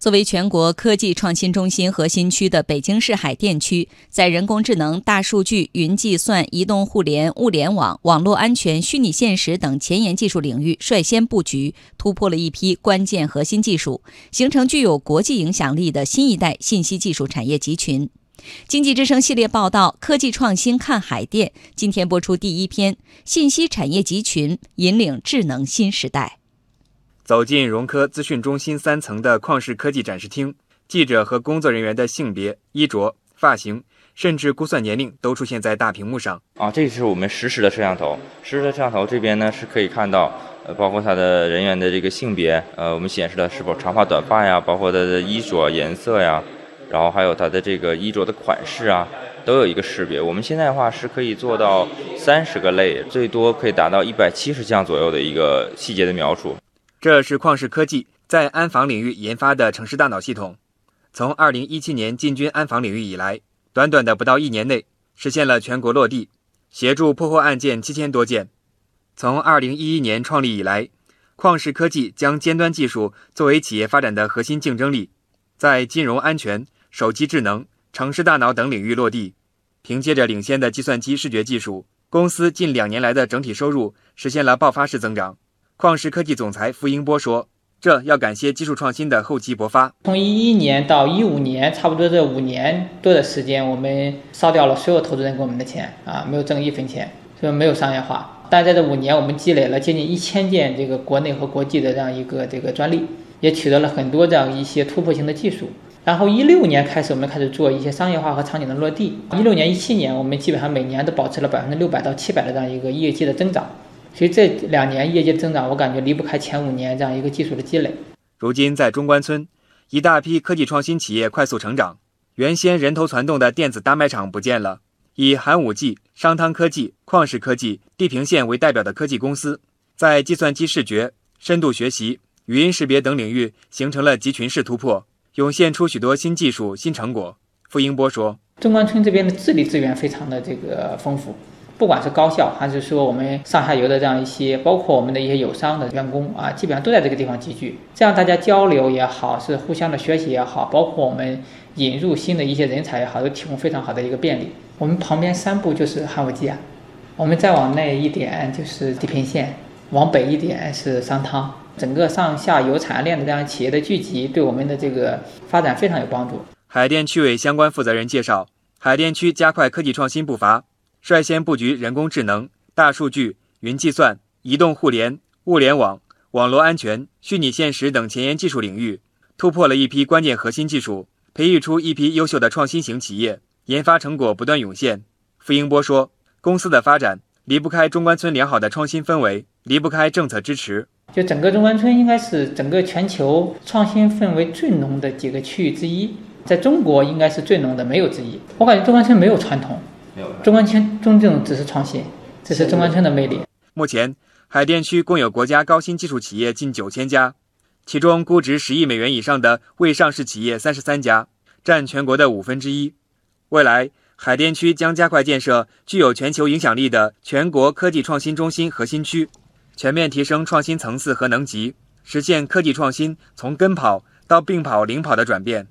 作为全国科技创新中心核心区的北京市海淀区，在人工智能、大数据、云计算、移动互联、物联网、网络安全、虚拟现实等前沿技术领域率先布局，突破了一批关键核心技术，形成具有国际影响力的新一代信息技术产业集群。经济之声系列报道《科技创新看海淀》，今天播出第一篇：信息产业集群引领智能新时代。走进融科资讯中心三层的旷视科技展示厅，记者和工作人员的性别、衣着、发型，甚至估算年龄都出现在大屏幕上。啊，这是我们实时的摄像头。实时的摄像头这边呢，是可以看到，呃，包括他的人员的这个性别，呃，我们显示了是否长发短发呀，包括他的衣着颜色呀，然后还有他的这个衣着的款式啊，都有一个识别。我们现在的话是可以做到三十个类，最多可以达到一百七十项左右的一个细节的描述。这是旷视科技在安防领域研发的城市大脑系统，从2017年进军安防领域以来，短短的不到一年内实现了全国落地，协助破获案件七千多件。从2011年创立以来，旷视科技将尖端技术作为企业发展的核心竞争力，在金融安全、手机智能、城市大脑等领域落地。凭借着领先的计算机视觉技术，公司近两年来的整体收入实现了爆发式增长。旷视科技总裁傅英波说：“这要感谢技术创新的厚积薄发。从一一年到一五年，差不多这五年多的时间，我们烧掉了所有投资人给我们的钱啊，没有挣一分钱，所以没有商业化。但在这五年，我们积累了接近一千件这个国内和国际的这样一个这个专利，也取得了很多这样一些突破性的技术。然后一六年开始，我们开始做一些商业化和场景的落地。一六年、一七年，我们基本上每年都保持了百分之六百到七百的这样一个业绩的增长。”所以这两年业绩增长，我感觉离不开前五年这样一个技术的积累。如今在中关村，一大批科技创新企业快速成长，原先人头攒动的电子大卖场不见了。以寒武纪、商汤科技、旷视科技、地平线为代表的科技公司，在计算机视觉、深度学习、语音识别等领域形成了集群式突破，涌现出许多新技术、新成果。傅英波说：“中关村这边的智力资源非常的这个丰富。”不管是高校还是说我们上下游的这样一些，包括我们的一些友商的员工啊，基本上都在这个地方集聚。这样大家交流也好，是互相的学习也好，包括我们引入新的一些人才也好，都提供非常好的一个便利。我们旁边三步就是汉武纪啊，我们再往内一点就是地平线，往北一点是商汤。整个上下游产业链的这样企业的聚集，对我们的这个发展非常有帮助。海淀区委相关负责人介绍，海淀区加快科技创新步伐。率先布局人工智能、大数据、云计算、移动互联、物联网、网络安全、虚拟现实等前沿技术领域，突破了一批关键核心技术，培育出一批优秀的创新型企业，研发成果不断涌现。傅英波说：“公司的发展离不开中关村良好的创新氛围，离不开政策支持。就整个中关村应该是整个全球创新氛围最浓的几个区域之一，在中国应该是最浓的，没有之一。我感觉中关村没有传统。”中关村真正只是创新，这是中关村的魅力。目前，海淀区共有国家高新技术企业近九千家，其中估值十亿美元以上的未上市企业三十三家，占全国的五分之一。未来，海淀区将加快建设具有全球影响力的全国科技创新中心核心区，全面提升创新层次和能级，实现科技创新从跟跑到并跑领跑的转变。